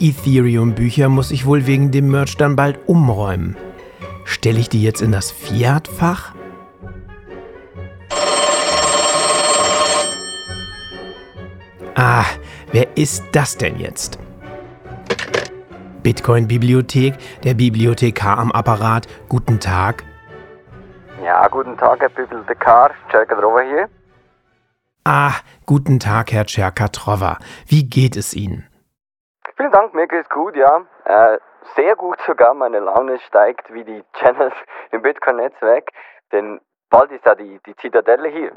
Die Ethereum-Bücher muss ich wohl wegen dem Merch dann bald umräumen. Stelle ich die jetzt in das Fiat-Fach? Ah, wer ist das denn jetzt? Bitcoin-Bibliothek, der Bibliothekar am Apparat. Guten Tag. Ja, guten Tag, Herr Bibliothekar. Czerka hier. Ah, guten Tag, Herr Tscherkatrowa. Wie geht es Ihnen? Vielen Dank, mir geht's gut, ja. Äh, sehr gut sogar, meine Laune steigt wie die Channels im Bitcoin-Netzwerk, denn bald ist ja die, die Zitadelle hier.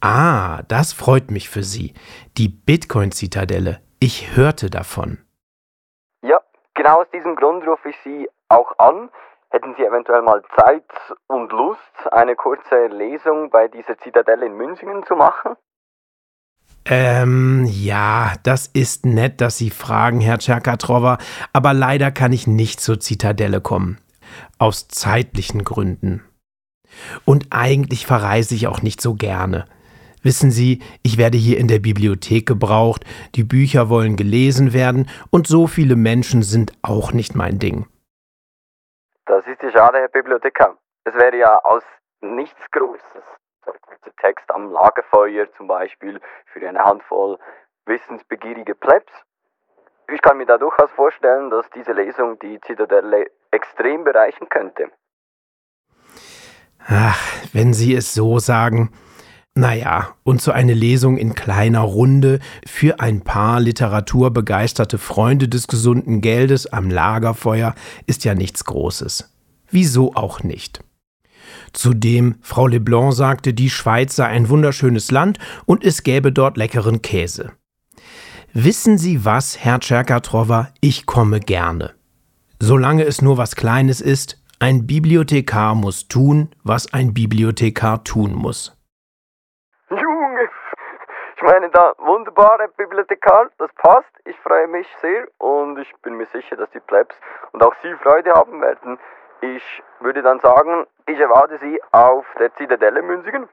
Ah, das freut mich für Sie. Die Bitcoin-Zitadelle. Ich hörte davon. Ja, genau aus diesem Grund rufe ich Sie auch an. Hätten Sie eventuell mal Zeit und Lust, eine kurze Lesung bei dieser Zitadelle in Münzingen zu machen? Ähm, ja, das ist nett, dass Sie fragen, Herr Tscherkatrowa, aber leider kann ich nicht zur Zitadelle kommen. Aus zeitlichen Gründen. Und eigentlich verreise ich auch nicht so gerne. Wissen Sie, ich werde hier in der Bibliothek gebraucht, die Bücher wollen gelesen werden und so viele Menschen sind auch nicht mein Ding. Das ist ja schade, Herr Bibliothekar. Es wäre ja aus nichts Großes. So ein kurzer Text am Lagerfeuer zum Beispiel für eine Handvoll wissensbegierige Plebs. Ich kann mir da durchaus vorstellen, dass diese Lesung die Zitadelle extrem bereichern könnte. Ach, wenn Sie es so sagen. Naja, und so eine Lesung in kleiner Runde für ein paar literaturbegeisterte Freunde des gesunden Geldes am Lagerfeuer ist ja nichts Großes. Wieso auch nicht? Zudem, Frau Leblanc sagte, die Schweiz sei ein wunderschönes Land und es gäbe dort leckeren Käse. Wissen Sie was, Herr Tscherkatrowa, ich komme gerne. Solange es nur was Kleines ist, ein Bibliothekar muss tun, was ein Bibliothekar tun muss. Junge, ich meine da wunderbare Bibliothekar, das passt. Ich freue mich sehr und ich bin mir sicher, dass die Plebs und auch Sie Freude haben werden. Ich würde dann sagen, ich erwarte Sie auf der Zitadelle Münzigen.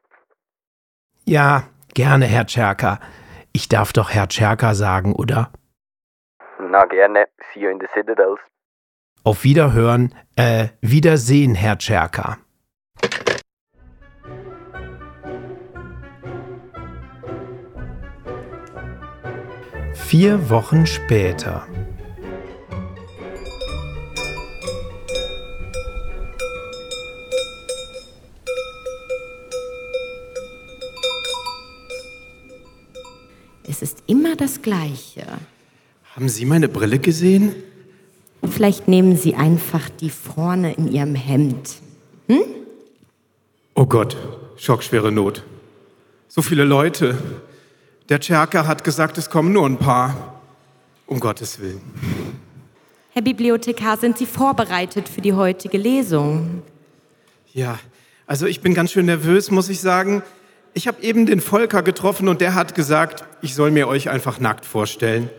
Ja, gerne, Herr Tscherka. Ich darf doch Herr Tscherka sagen, oder? Na gerne, see you in the Citadels. Auf Wiederhören, äh, Wiedersehen, Herr Tscherka. Vier Wochen später. Immer das Gleiche. Haben Sie meine Brille gesehen? Vielleicht nehmen Sie einfach die vorne in Ihrem Hemd. Oh Gott, schockschwere Not. So viele Leute. Der Tscherka hat gesagt, es kommen nur ein paar. Um Gottes Willen. Herr Bibliothekar, sind Sie vorbereitet für die heutige Lesung? Ja, also ich bin ganz schön nervös, muss ich sagen. Ich habe eben den Volker getroffen und der hat gesagt, ich soll mir euch einfach nackt vorstellen.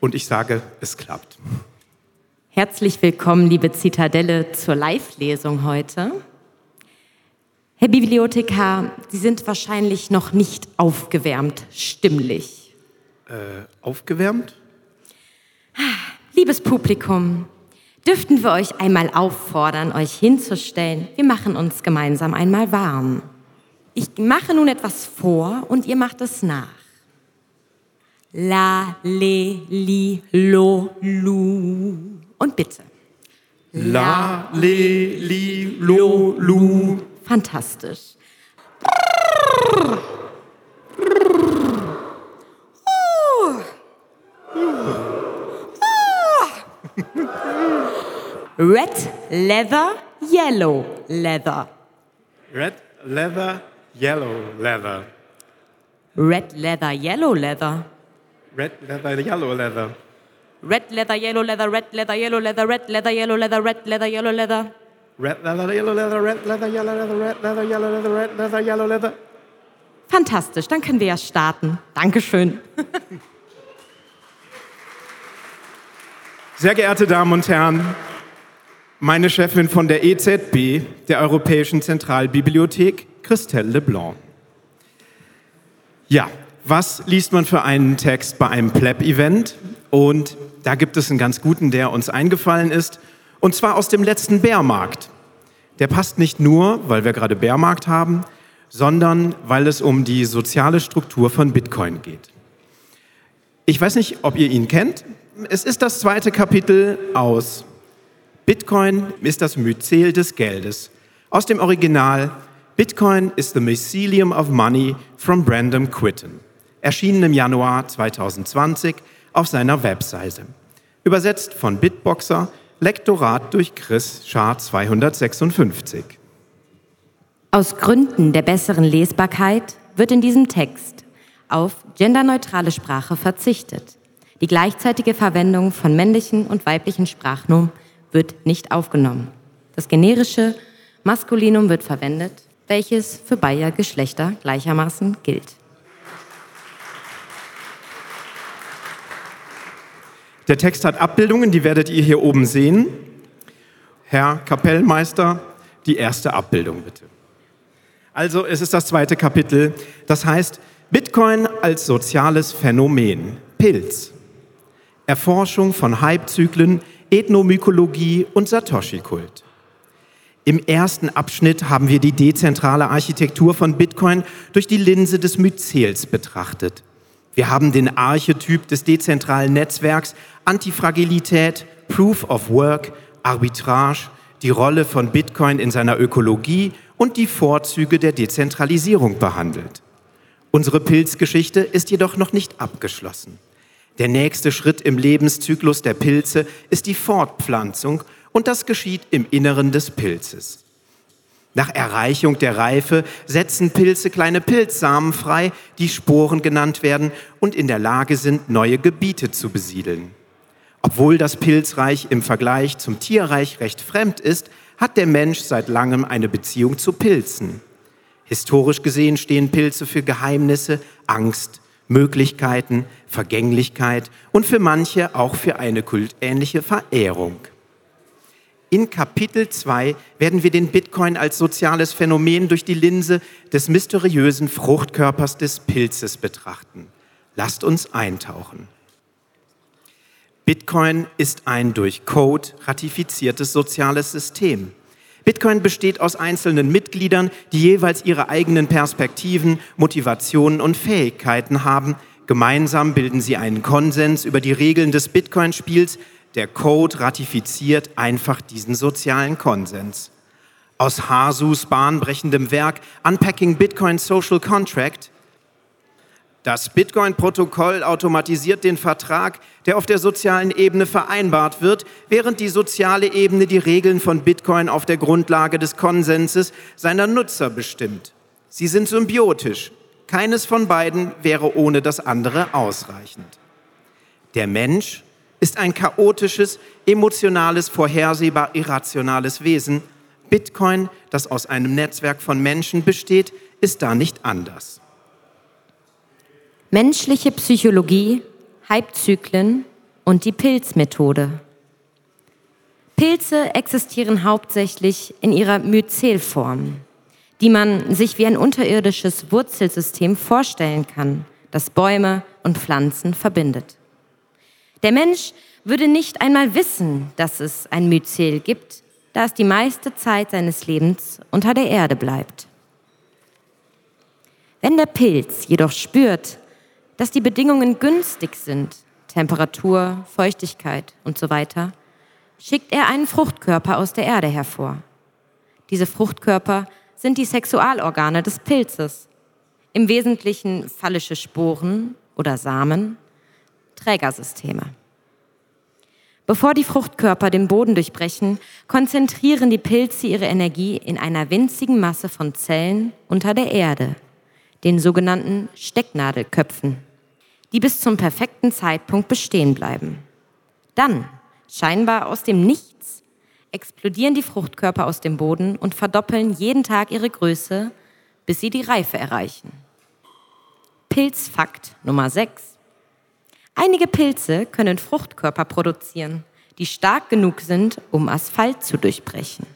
Und ich sage, es klappt. Herzlich willkommen, liebe Zitadelle, zur Live-Lesung heute. Herr Bibliothekar, Sie sind wahrscheinlich noch nicht aufgewärmt stimmlich. Äh, aufgewärmt? Liebes Publikum, dürften wir euch einmal auffordern, euch hinzustellen? Wir machen uns gemeinsam einmal warm. Ich mache nun etwas vor und ihr macht es nach. La, le, li, lo, lu. Und bitte. La, le, li, lo, lu. Fantastisch. Red leather, yellow leather. Red leather, yellow leather. Red Leather, Yellow Leather. Red Leather, Yellow Leather. Red Leather, Yellow Leather, Red Leather, Yellow Leather, Red Leather, Yellow Leather, Red Leather, Yellow Leather. Red Leather, Yellow Leather, Red Leather, Yellow Leather, Red Leather, Yellow Leather, Red Leather, Yellow Leather. Fantastisch, dann können wir ja starten. Dankeschön. Sehr geehrte Damen und Herren, meine Chefin von der EZB, der Europäischen Zentralbibliothek, Christelle Leblanc. Ja, was liest man für einen Text bei einem Pleb-Event? Und da gibt es einen ganz guten, der uns eingefallen ist, und zwar aus dem letzten Bärmarkt. Der passt nicht nur, weil wir gerade Bärmarkt haben, sondern weil es um die soziale Struktur von Bitcoin geht. Ich weiß nicht, ob ihr ihn kennt. Es ist das zweite Kapitel aus Bitcoin ist das Myzel des Geldes. Aus dem Original Bitcoin is the Mycelium of Money from Brandon Quitten. Erschienen im Januar 2020 auf seiner Webseite. Übersetzt von Bitboxer, Lektorat durch Chris Schar 256. Aus Gründen der besseren Lesbarkeit wird in diesem Text auf genderneutrale Sprache verzichtet. Die gleichzeitige Verwendung von männlichen und weiblichen Sprachnomen wird nicht aufgenommen. Das generische Maskulinum wird verwendet, welches für beide Geschlechter gleichermaßen gilt. Der Text hat Abbildungen, die werdet ihr hier oben sehen. Herr Kapellmeister, die erste Abbildung bitte. Also es ist das zweite Kapitel, das heißt Bitcoin als soziales Phänomen, Pilz. Erforschung von Hypezyklen, Ethnomykologie und Satoshi-Kult. Im ersten Abschnitt haben wir die dezentrale Architektur von Bitcoin durch die Linse des Myzels betrachtet. Wir haben den Archetyp des dezentralen Netzwerks, Antifragilität, Proof of Work, Arbitrage, die Rolle von Bitcoin in seiner Ökologie und die Vorzüge der Dezentralisierung behandelt. Unsere Pilzgeschichte ist jedoch noch nicht abgeschlossen. Der nächste Schritt im Lebenszyklus der Pilze ist die Fortpflanzung und das geschieht im Inneren des Pilzes. Nach Erreichung der Reife setzen Pilze kleine Pilzsamen frei, die Sporen genannt werden und in der Lage sind, neue Gebiete zu besiedeln. Obwohl das Pilzreich im Vergleich zum Tierreich recht fremd ist, hat der Mensch seit langem eine Beziehung zu Pilzen. Historisch gesehen stehen Pilze für Geheimnisse, Angst, Möglichkeiten, Vergänglichkeit und für manche auch für eine kultähnliche Verehrung. In Kapitel 2 werden wir den Bitcoin als soziales Phänomen durch die Linse des mysteriösen Fruchtkörpers des Pilzes betrachten. Lasst uns eintauchen. Bitcoin ist ein durch Code ratifiziertes soziales System. Bitcoin besteht aus einzelnen Mitgliedern, die jeweils ihre eigenen Perspektiven, Motivationen und Fähigkeiten haben. Gemeinsam bilden sie einen Konsens über die Regeln des Bitcoin-Spiels. Der Code ratifiziert einfach diesen sozialen Konsens. Aus Hasus bahnbrechendem Werk Unpacking Bitcoin Social Contract das Bitcoin-Protokoll automatisiert den Vertrag, der auf der sozialen Ebene vereinbart wird, während die soziale Ebene die Regeln von Bitcoin auf der Grundlage des Konsenses seiner Nutzer bestimmt. Sie sind symbiotisch. Keines von beiden wäre ohne das andere ausreichend. Der Mensch ist ein chaotisches, emotionales, vorhersehbar irrationales Wesen. Bitcoin, das aus einem Netzwerk von Menschen besteht, ist da nicht anders. Menschliche Psychologie, Hypezyklen und die Pilzmethode. Pilze existieren hauptsächlich in ihrer Myzelform, die man sich wie ein unterirdisches Wurzelsystem vorstellen kann, das Bäume und Pflanzen verbindet. Der Mensch würde nicht einmal wissen, dass es ein Myzel gibt, da es die meiste Zeit seines Lebens unter der Erde bleibt. Wenn der Pilz jedoch spürt, dass die Bedingungen günstig sind, Temperatur, Feuchtigkeit und so weiter, schickt er einen Fruchtkörper aus der Erde hervor. Diese Fruchtkörper sind die Sexualorgane des Pilzes, im Wesentlichen phallische Sporen oder Samen, Trägersysteme. Bevor die Fruchtkörper den Boden durchbrechen, konzentrieren die Pilze ihre Energie in einer winzigen Masse von Zellen unter der Erde, den sogenannten Stecknadelköpfen, die bis zum perfekten Zeitpunkt bestehen bleiben. Dann, scheinbar aus dem Nichts, explodieren die Fruchtkörper aus dem Boden und verdoppeln jeden Tag ihre Größe, bis sie die Reife erreichen. Pilzfakt Nummer 6. Einige Pilze können Fruchtkörper produzieren, die stark genug sind, um Asphalt zu durchbrechen.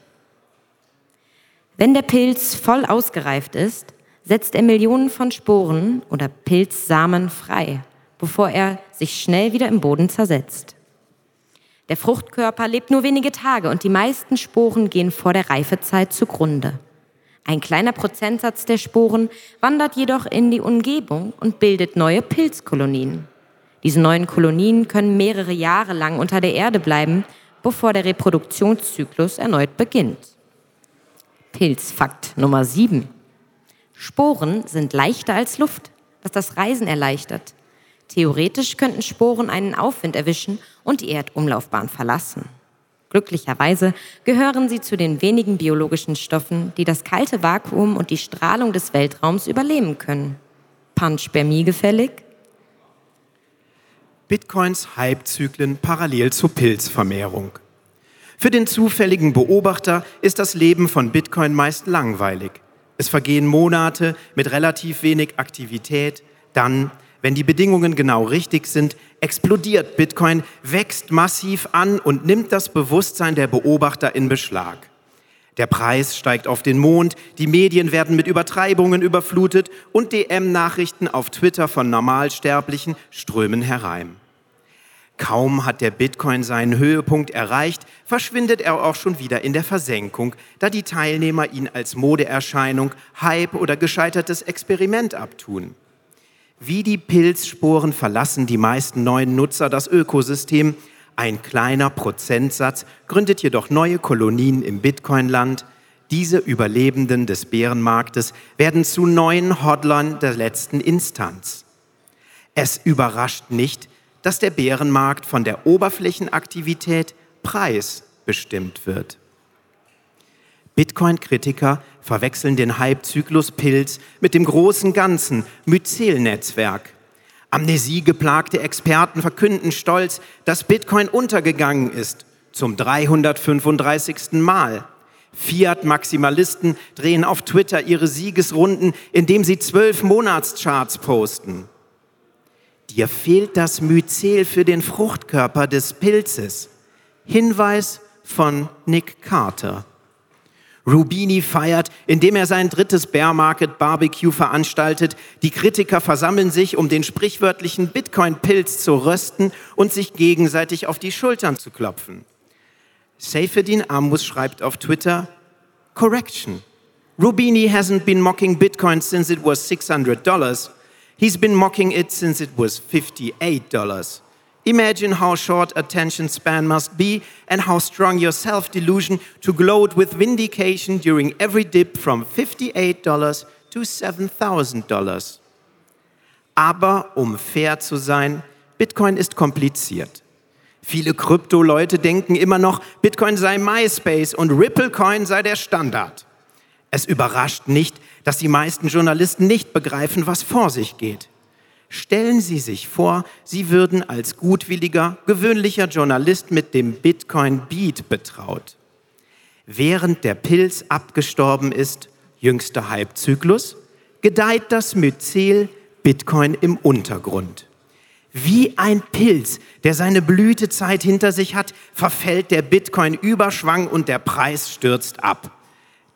Wenn der Pilz voll ausgereift ist, setzt er Millionen von Sporen oder Pilzsamen frei, bevor er sich schnell wieder im Boden zersetzt. Der Fruchtkörper lebt nur wenige Tage und die meisten Sporen gehen vor der Reifezeit zugrunde. Ein kleiner Prozentsatz der Sporen wandert jedoch in die Umgebung und bildet neue Pilzkolonien. Diese neuen Kolonien können mehrere Jahre lang unter der Erde bleiben, bevor der Reproduktionszyklus erneut beginnt. Pilzfakt Nummer 7. Sporen sind leichter als Luft, was das Reisen erleichtert. Theoretisch könnten Sporen einen Aufwind erwischen und die Erdumlaufbahn verlassen. Glücklicherweise gehören sie zu den wenigen biologischen Stoffen, die das kalte Vakuum und die Strahlung des Weltraums überleben können. Panspermie gefällig? Bitcoins Hypezyklen parallel zur Pilzvermehrung. Für den zufälligen Beobachter ist das Leben von Bitcoin meist langweilig. Es vergehen Monate mit relativ wenig Aktivität, dann, wenn die Bedingungen genau richtig sind, explodiert Bitcoin, wächst massiv an und nimmt das Bewusstsein der Beobachter in Beschlag. Der Preis steigt auf den Mond, die Medien werden mit Übertreibungen überflutet und DM-Nachrichten auf Twitter von Normalsterblichen strömen herein. Kaum hat der Bitcoin seinen Höhepunkt erreicht, verschwindet er auch schon wieder in der Versenkung, da die Teilnehmer ihn als Modeerscheinung, Hype oder gescheitertes Experiment abtun. Wie die Pilzsporen verlassen die meisten neuen Nutzer das Ökosystem. Ein kleiner Prozentsatz gründet jedoch neue Kolonien im Bitcoin-Land. Diese Überlebenden des Bärenmarktes werden zu neuen Hodlern der letzten Instanz. Es überrascht nicht, dass der Bärenmarkt von der Oberflächenaktivität Preis bestimmt wird. Bitcoin-Kritiker verwechseln den Hype-Zyklus Pilz mit dem großen Ganzen Myzel-Netzwerk. Amnesiegeplagte Experten verkünden stolz, dass Bitcoin untergegangen ist, zum 335. Mal. Fiat-Maximalisten drehen auf Twitter ihre Siegesrunden, indem sie zwölf Monatscharts posten. Dir fehlt das Myzel für den Fruchtkörper des Pilzes. Hinweis von Nick Carter. Rubini feiert, indem er sein drittes Bear Market Barbecue veranstaltet. Die Kritiker versammeln sich, um den sprichwörtlichen Bitcoin-Pilz zu rösten und sich gegenseitig auf die Schultern zu klopfen. Seyfedin Amus schreibt auf Twitter, Correction. Rubini hasn't been mocking Bitcoin since it was $600. He's been mocking it since it was $58. Imagine how short attention span must be and how strong your self delusion to gloat with vindication during every dip from $58 to $7,000. Aber um fair zu sein, Bitcoin ist kompliziert. Viele Krypto-Leute denken immer noch, Bitcoin sei MySpace und Ripplecoin sei der Standard. Es überrascht nicht, dass die meisten Journalisten nicht begreifen, was vor sich geht. Stellen Sie sich vor, Sie würden als gutwilliger, gewöhnlicher Journalist mit dem Bitcoin Beat betraut. Während der Pilz abgestorben ist, jüngster Halbzyklus, gedeiht das Myzel Bitcoin im Untergrund. Wie ein Pilz, der seine Blütezeit hinter sich hat, verfällt der Bitcoin-Überschwang und der Preis stürzt ab.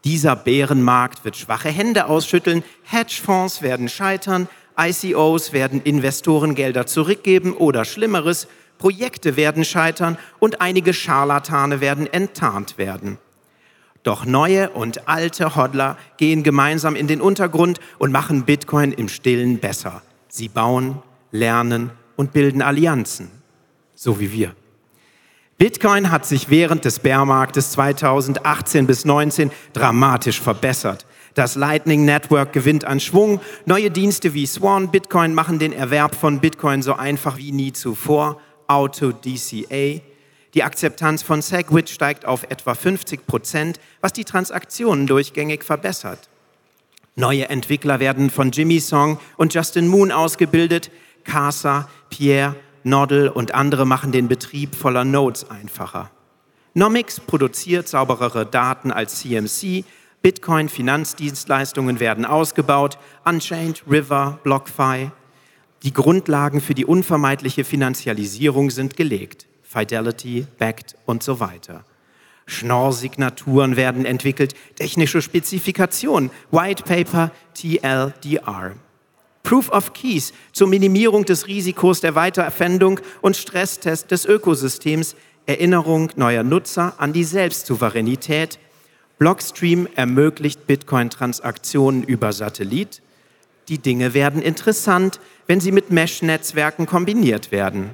Dieser Bärenmarkt wird schwache Hände ausschütteln, Hedgefonds werden scheitern, ICOs werden Investorengelder zurückgeben oder Schlimmeres, Projekte werden scheitern und einige Scharlatane werden enttarnt werden. Doch neue und alte Hodler gehen gemeinsam in den Untergrund und machen Bitcoin im Stillen besser. Sie bauen, lernen und bilden Allianzen, so wie wir. Bitcoin hat sich während des Bärmarktes 2018 bis 2019 dramatisch verbessert. Das Lightning Network gewinnt an Schwung. Neue Dienste wie Swan Bitcoin machen den Erwerb von Bitcoin so einfach wie nie zuvor. Auto DCA. Die Akzeptanz von Segwit steigt auf etwa 50 Prozent, was die Transaktionen durchgängig verbessert. Neue Entwickler werden von Jimmy Song und Justin Moon ausgebildet. Casa, Pierre, Noddle und andere machen den Betrieb voller Nodes einfacher. Nomics produziert sauberere Daten als CMC, Bitcoin-Finanzdienstleistungen werden ausgebaut, Unchained, River, BlockFi. Die Grundlagen für die unvermeidliche Finanzialisierung sind gelegt. Fidelity, Backed und so weiter. Schnorr-Signaturen werden entwickelt, technische Spezifikationen, White Paper, TLDR. Proof of Keys zur Minimierung des Risikos der Weiterverwendung und Stresstest des Ökosystems, Erinnerung neuer Nutzer an die Selbstsouveränität. Blockstream ermöglicht Bitcoin-Transaktionen über Satellit. Die Dinge werden interessant, wenn sie mit Mesh-Netzwerken kombiniert werden.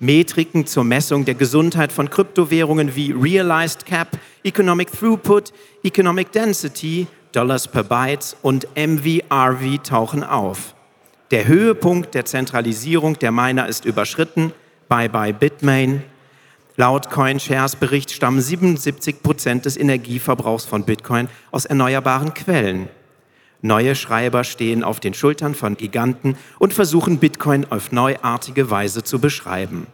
Metriken zur Messung der Gesundheit von Kryptowährungen wie Realized Cap, Economic Throughput, Economic Density, Dollars per Bytes und MVRV tauchen auf. Der Höhepunkt der Zentralisierung der Miner ist überschritten. Bye bye Bitmain. Laut CoinShares Bericht stammen 77 Prozent des Energieverbrauchs von Bitcoin aus erneuerbaren Quellen. Neue Schreiber stehen auf den Schultern von Giganten und versuchen Bitcoin auf neuartige Weise zu beschreiben.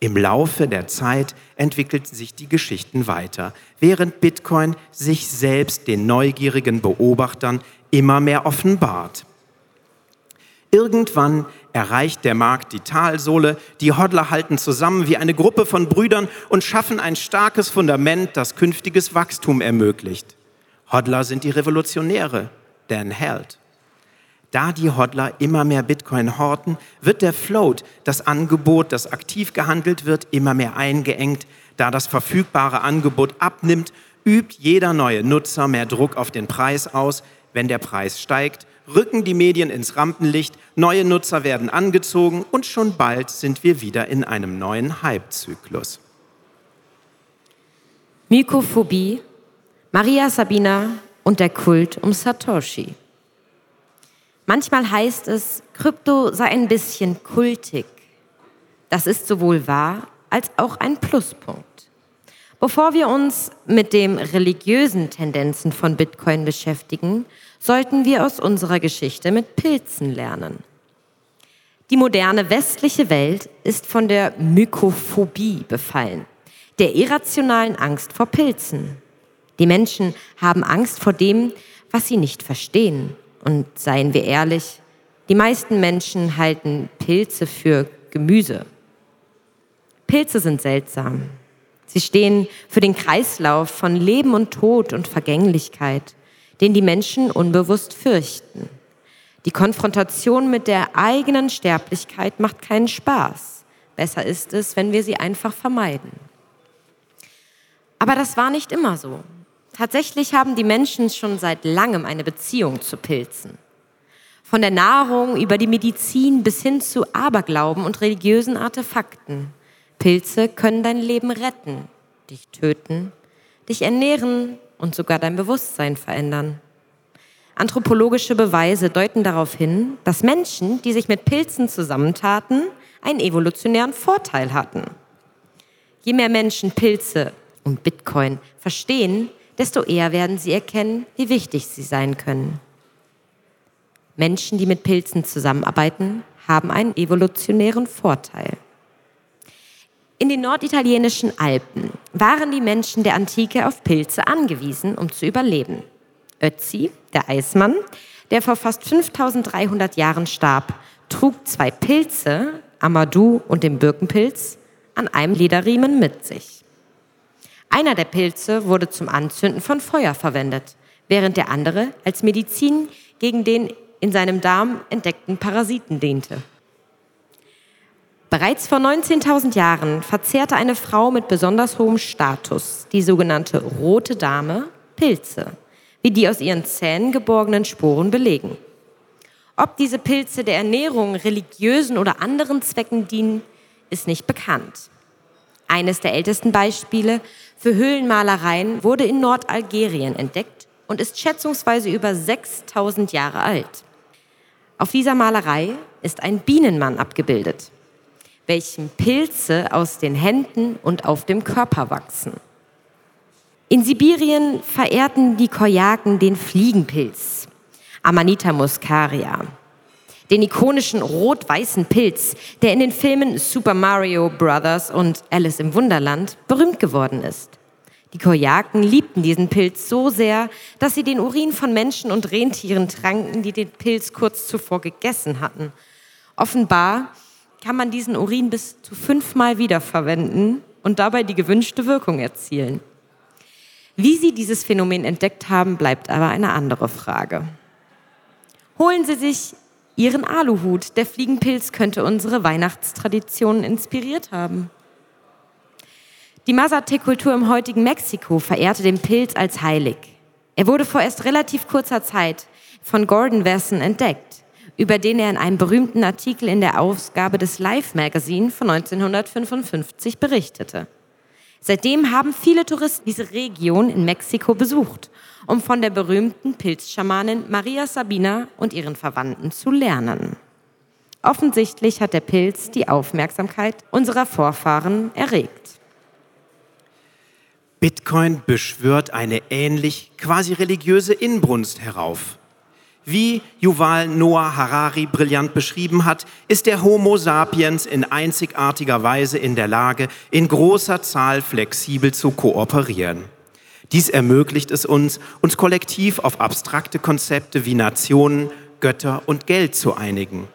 Im Laufe der Zeit entwickelten sich die Geschichten weiter, während Bitcoin sich selbst den neugierigen Beobachtern immer mehr offenbart. Irgendwann erreicht der Markt die Talsohle, die Hodler halten zusammen wie eine Gruppe von Brüdern und schaffen ein starkes Fundament, das künftiges Wachstum ermöglicht. Hodler sind die Revolutionäre, Dan Held. Da die Hodler immer mehr Bitcoin horten, wird der Float, das Angebot, das aktiv gehandelt wird, immer mehr eingeengt. Da das verfügbare Angebot abnimmt, übt jeder neue Nutzer mehr Druck auf den Preis aus. Wenn der Preis steigt, rücken die Medien ins Rampenlicht, neue Nutzer werden angezogen und schon bald sind wir wieder in einem neuen Hype-Zyklus. Mykophobie, Maria Sabina und der Kult um Satoshi. Manchmal heißt es, Krypto sei ein bisschen kultig. Das ist sowohl wahr als auch ein Pluspunkt. Bevor wir uns mit den religiösen Tendenzen von Bitcoin beschäftigen, sollten wir aus unserer Geschichte mit Pilzen lernen. Die moderne westliche Welt ist von der Mykophobie befallen, der irrationalen Angst vor Pilzen. Die Menschen haben Angst vor dem, was sie nicht verstehen. Und seien wir ehrlich, die meisten Menschen halten Pilze für Gemüse. Pilze sind seltsam. Sie stehen für den Kreislauf von Leben und Tod und Vergänglichkeit, den die Menschen unbewusst fürchten. Die Konfrontation mit der eigenen Sterblichkeit macht keinen Spaß. Besser ist es, wenn wir sie einfach vermeiden. Aber das war nicht immer so. Tatsächlich haben die Menschen schon seit langem eine Beziehung zu Pilzen. Von der Nahrung über die Medizin bis hin zu Aberglauben und religiösen Artefakten. Pilze können dein Leben retten, dich töten, dich ernähren und sogar dein Bewusstsein verändern. Anthropologische Beweise deuten darauf hin, dass Menschen, die sich mit Pilzen zusammentaten, einen evolutionären Vorteil hatten. Je mehr Menschen Pilze und Bitcoin verstehen, desto eher werden sie erkennen, wie wichtig sie sein können. Menschen, die mit Pilzen zusammenarbeiten, haben einen evolutionären Vorteil. In den norditalienischen Alpen waren die Menschen der Antike auf Pilze angewiesen, um zu überleben. Ötzi, der Eismann, der vor fast 5300 Jahren starb, trug zwei Pilze, Amadou und den Birkenpilz, an einem Lederriemen mit sich. Einer der Pilze wurde zum Anzünden von Feuer verwendet, während der andere als Medizin gegen den in seinem Darm entdeckten Parasiten diente. Bereits vor 19.000 Jahren verzehrte eine Frau mit besonders hohem Status, die sogenannte rote Dame, Pilze, wie die aus ihren Zähnen geborgenen Sporen belegen. Ob diese Pilze der Ernährung, religiösen oder anderen Zwecken dienen, ist nicht bekannt. Eines der ältesten Beispiele für Höhlenmalereien wurde in Nordalgerien entdeckt und ist schätzungsweise über 6000 Jahre alt. Auf dieser Malerei ist ein Bienenmann abgebildet, welchem Pilze aus den Händen und auf dem Körper wachsen. In Sibirien verehrten die Koyaken den Fliegenpilz, Amanita muscaria, den ikonischen rot-weißen Pilz, der in den Filmen Super Mario Bros. und Alice im Wunderland berühmt geworden ist. Die Koyaken liebten diesen Pilz so sehr, dass sie den Urin von Menschen und Rentieren tranken, die den Pilz kurz zuvor gegessen hatten. Offenbar kann man diesen Urin bis zu fünfmal wiederverwenden und dabei die gewünschte Wirkung erzielen. Wie Sie dieses Phänomen entdeckt haben, bleibt aber eine andere Frage. Holen Sie sich Ihren Aluhut. Der Fliegenpilz könnte unsere Weihnachtstraditionen inspiriert haben. Die Mazatec-Kultur im heutigen Mexiko verehrte den Pilz als heilig. Er wurde vor erst relativ kurzer Zeit von Gordon Wesson entdeckt, über den er in einem berühmten Artikel in der Ausgabe des Life Magazine von 1955 berichtete. Seitdem haben viele Touristen diese Region in Mexiko besucht, um von der berühmten Pilzschamanin Maria Sabina und ihren Verwandten zu lernen. Offensichtlich hat der Pilz die Aufmerksamkeit unserer Vorfahren erregt. Bitcoin beschwört eine ähnlich quasi religiöse Inbrunst herauf. Wie Yuval Noah Harari brillant beschrieben hat, ist der Homo sapiens in einzigartiger Weise in der Lage, in großer Zahl flexibel zu kooperieren. Dies ermöglicht es uns, uns kollektiv auf abstrakte Konzepte wie Nationen, Götter und Geld zu einigen.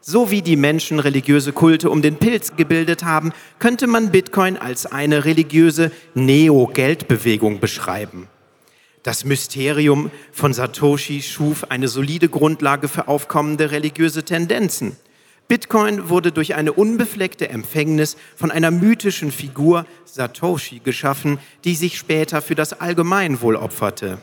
So wie die Menschen religiöse Kulte um den Pilz gebildet haben, könnte man Bitcoin als eine religiöse Neo-Geldbewegung beschreiben. Das Mysterium von Satoshi schuf eine solide Grundlage für aufkommende religiöse Tendenzen. Bitcoin wurde durch eine unbefleckte Empfängnis von einer mythischen Figur Satoshi geschaffen, die sich später für das Allgemeinwohl opferte.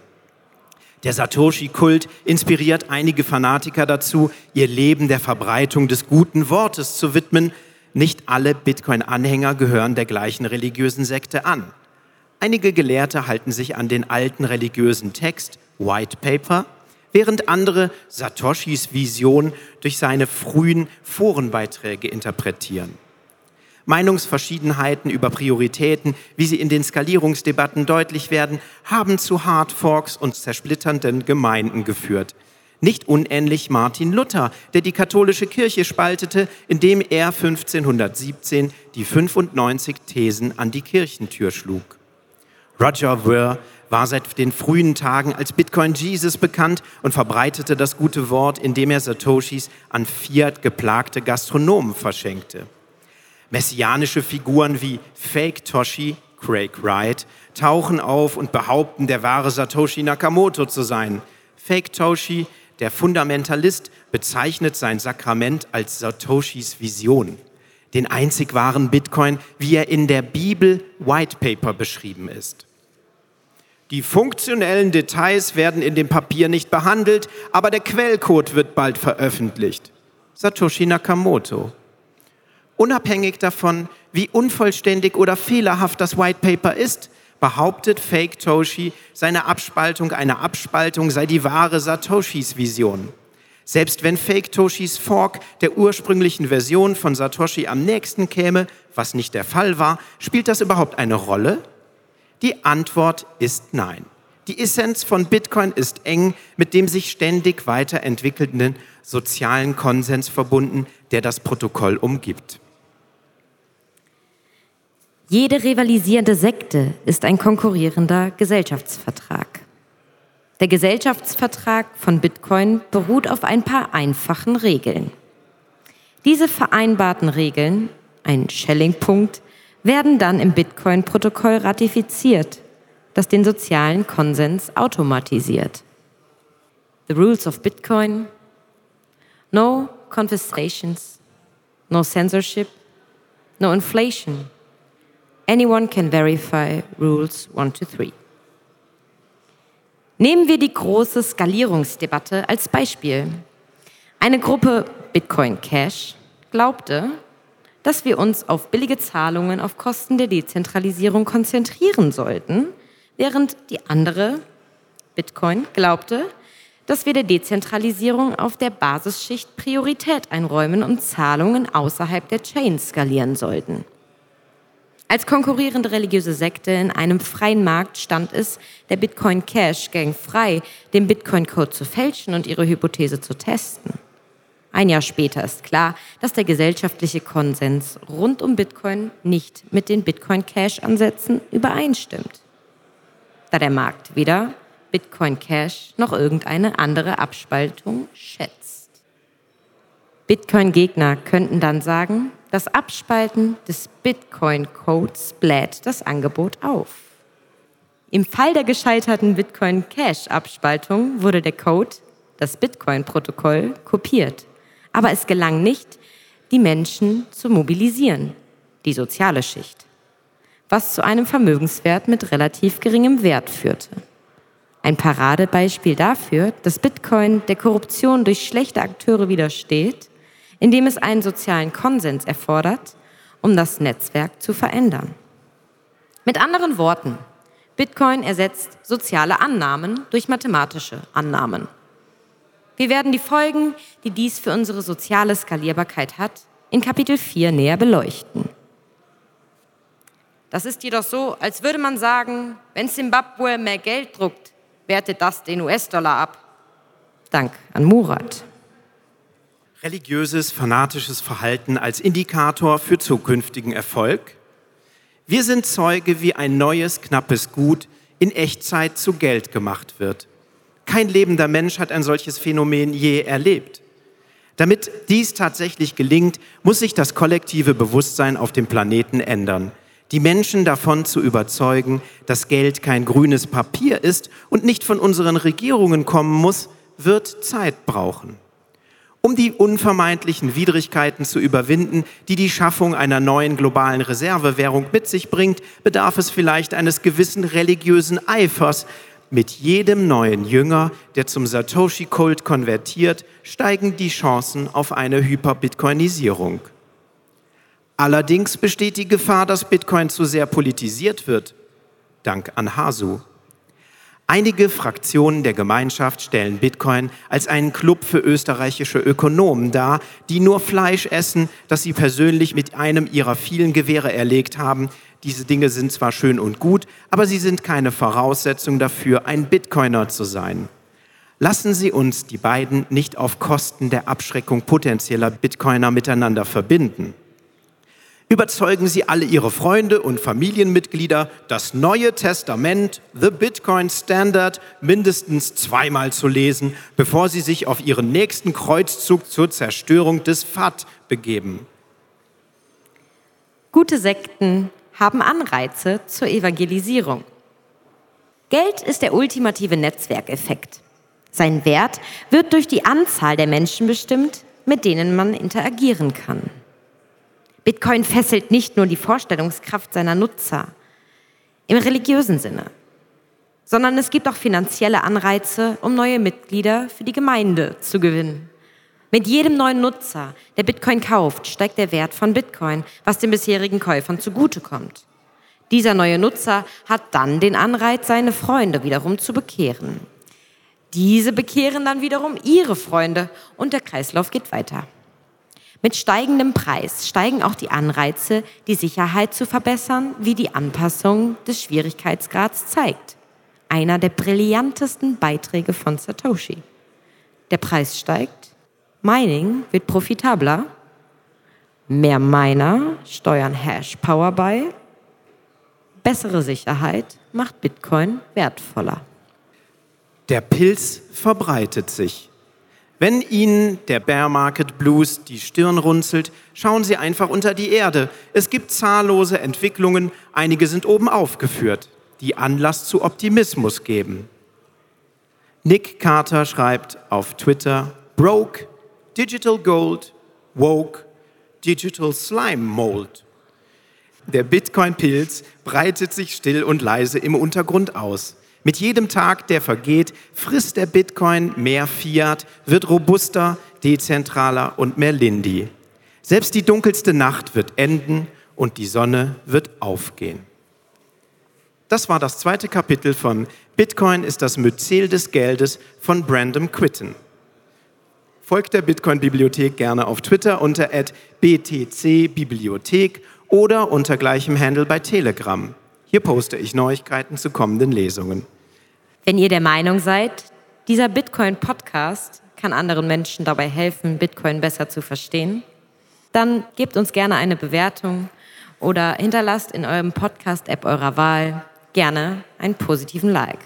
Der Satoshi-Kult inspiriert einige Fanatiker dazu, ihr Leben der Verbreitung des guten Wortes zu widmen. Nicht alle Bitcoin-Anhänger gehören der gleichen religiösen Sekte an. Einige Gelehrte halten sich an den alten religiösen Text, White Paper, während andere Satoshis Vision durch seine frühen Forenbeiträge interpretieren. Meinungsverschiedenheiten über Prioritäten, wie sie in den Skalierungsdebatten deutlich werden, haben zu Hardforks und zersplitternden Gemeinden geführt. Nicht unähnlich Martin Luther, der die katholische Kirche spaltete, indem er 1517 die 95 Thesen an die Kirchentür schlug. Roger Ver war seit den frühen Tagen als Bitcoin Jesus bekannt und verbreitete das gute Wort, indem er Satoshis an Fiat geplagte Gastronomen verschenkte. Messianische Figuren wie Fake Toshi, Craig Wright, tauchen auf und behaupten, der wahre Satoshi Nakamoto zu sein. Fake Toshi, der Fundamentalist, bezeichnet sein Sakrament als Satoshis Vision den einzig wahren Bitcoin, wie er in der Bibel White Paper beschrieben ist. Die funktionellen Details werden in dem Papier nicht behandelt, aber der Quellcode wird bald veröffentlicht. Satoshi Nakamoto. Unabhängig davon, wie unvollständig oder fehlerhaft das White Paper ist, behauptet Fake Toshi, seine Abspaltung einer Abspaltung sei die wahre Satoshis Vision. Selbst wenn Fake Toshis Fork der ursprünglichen Version von Satoshi am nächsten käme, was nicht der Fall war, spielt das überhaupt eine Rolle? Die Antwort ist nein. Die Essenz von Bitcoin ist eng mit dem sich ständig weiterentwickelnden sozialen Konsens verbunden, der das Protokoll umgibt. Jede rivalisierende Sekte ist ein konkurrierender Gesellschaftsvertrag. Der Gesellschaftsvertrag von Bitcoin beruht auf ein paar einfachen Regeln. Diese vereinbarten Regeln, ein Schelling-Punkt, werden dann im Bitcoin-Protokoll ratifiziert, das den sozialen Konsens automatisiert. The rules of Bitcoin. No confiscations, no censorship, no inflation. Anyone can verify rules 1 to 3. Nehmen wir die große Skalierungsdebatte als Beispiel. Eine Gruppe Bitcoin Cash glaubte, dass wir uns auf billige Zahlungen auf Kosten der Dezentralisierung konzentrieren sollten, während die andere Bitcoin glaubte, dass wir der Dezentralisierung auf der Basisschicht Priorität einräumen und Zahlungen außerhalb der Chain skalieren sollten. Als konkurrierende religiöse Sekte in einem freien Markt stand es der Bitcoin Cash Gang frei, den Bitcoin Code zu fälschen und ihre Hypothese zu testen. Ein Jahr später ist klar, dass der gesellschaftliche Konsens rund um Bitcoin nicht mit den Bitcoin Cash Ansätzen übereinstimmt. Da der Markt weder Bitcoin Cash noch irgendeine andere Abspaltung schätzt. Bitcoin-Gegner könnten dann sagen, das Abspalten des Bitcoin-Codes bläht das Angebot auf. Im Fall der gescheiterten Bitcoin-Cash-Abspaltung wurde der Code, das Bitcoin-Protokoll, kopiert. Aber es gelang nicht, die Menschen zu mobilisieren, die soziale Schicht, was zu einem Vermögenswert mit relativ geringem Wert führte. Ein Paradebeispiel dafür, dass Bitcoin der Korruption durch schlechte Akteure widersteht indem es einen sozialen Konsens erfordert, um das Netzwerk zu verändern. Mit anderen Worten, Bitcoin ersetzt soziale Annahmen durch mathematische Annahmen. Wir werden die Folgen, die dies für unsere soziale Skalierbarkeit hat, in Kapitel 4 näher beleuchten. Das ist jedoch so, als würde man sagen, wenn Zimbabwe mehr Geld druckt, wertet das den US-Dollar ab. Dank an Murat religiöses, fanatisches Verhalten als Indikator für zukünftigen Erfolg? Wir sind Zeuge, wie ein neues, knappes Gut in Echtzeit zu Geld gemacht wird. Kein lebender Mensch hat ein solches Phänomen je erlebt. Damit dies tatsächlich gelingt, muss sich das kollektive Bewusstsein auf dem Planeten ändern. Die Menschen davon zu überzeugen, dass Geld kein grünes Papier ist und nicht von unseren Regierungen kommen muss, wird Zeit brauchen. Um die unvermeidlichen Widrigkeiten zu überwinden, die die Schaffung einer neuen globalen Reservewährung mit sich bringt, bedarf es vielleicht eines gewissen religiösen Eifers. Mit jedem neuen Jünger, der zum Satoshi-Kult konvertiert, steigen die Chancen auf eine Hyperbitcoinisierung. Allerdings besteht die Gefahr, dass Bitcoin zu sehr politisiert wird. Dank an Hasu. Einige Fraktionen der Gemeinschaft stellen Bitcoin als einen Club für österreichische Ökonomen dar, die nur Fleisch essen, das sie persönlich mit einem ihrer vielen Gewehre erlegt haben. Diese Dinge sind zwar schön und gut, aber sie sind keine Voraussetzung dafür, ein Bitcoiner zu sein. Lassen Sie uns die beiden nicht auf Kosten der Abschreckung potenzieller Bitcoiner miteinander verbinden. Überzeugen Sie alle Ihre Freunde und Familienmitglieder, das Neue Testament, The Bitcoin Standard, mindestens zweimal zu lesen, bevor Sie sich auf Ihren nächsten Kreuzzug zur Zerstörung des FAT begeben. Gute Sekten haben Anreize zur Evangelisierung. Geld ist der ultimative Netzwerkeffekt. Sein Wert wird durch die Anzahl der Menschen bestimmt, mit denen man interagieren kann. Bitcoin fesselt nicht nur die Vorstellungskraft seiner Nutzer im religiösen Sinne, sondern es gibt auch finanzielle Anreize, um neue Mitglieder für die Gemeinde zu gewinnen. Mit jedem neuen Nutzer, der Bitcoin kauft, steigt der Wert von Bitcoin, was den bisherigen Käufern zugutekommt. Dieser neue Nutzer hat dann den Anreiz, seine Freunde wiederum zu bekehren. Diese bekehren dann wiederum ihre Freunde und der Kreislauf geht weiter. Mit steigendem Preis steigen auch die Anreize, die Sicherheit zu verbessern, wie die Anpassung des Schwierigkeitsgrads zeigt. Einer der brillantesten Beiträge von Satoshi. Der Preis steigt, Mining wird profitabler, mehr Miner steuern Hash Power bei, bessere Sicherheit macht Bitcoin wertvoller. Der Pilz verbreitet sich. Wenn Ihnen der Bear Market Blues die Stirn runzelt, schauen Sie einfach unter die Erde. Es gibt zahllose Entwicklungen, einige sind oben aufgeführt, die Anlass zu Optimismus geben. Nick Carter schreibt auf Twitter, Broke, Digital Gold, Woke, Digital Slime Mold. Der Bitcoin-Pilz breitet sich still und leise im Untergrund aus. Mit jedem Tag, der vergeht, frisst der Bitcoin mehr Fiat, wird robuster, dezentraler und mehr Lindy. Selbst die dunkelste Nacht wird enden und die Sonne wird aufgehen. Das war das zweite Kapitel von Bitcoin ist das Myzel des Geldes von Brandon Quitten. Folgt der Bitcoin-Bibliothek gerne auf Twitter unter btcbibliothek oder unter gleichem Handle bei Telegram. Hier poste ich Neuigkeiten zu kommenden Lesungen. Wenn ihr der Meinung seid, dieser Bitcoin-Podcast kann anderen Menschen dabei helfen, Bitcoin besser zu verstehen, dann gebt uns gerne eine Bewertung oder hinterlasst in eurem Podcast-App eurer Wahl gerne einen positiven Like.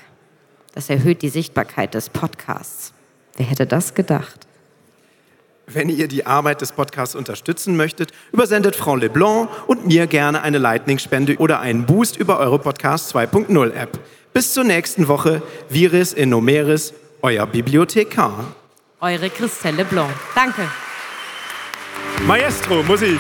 Das erhöht die Sichtbarkeit des Podcasts. Wer hätte das gedacht? Wenn ihr die Arbeit des Podcasts unterstützen möchtet, übersendet Frau Leblanc und mir gerne eine Lightning-Spende oder einen Boost über eure Podcast 2.0 App. Bis zur nächsten Woche. Viris in Numeris, euer Bibliothekar. Eure Christelle Blanc. Danke. Maestro, Musik.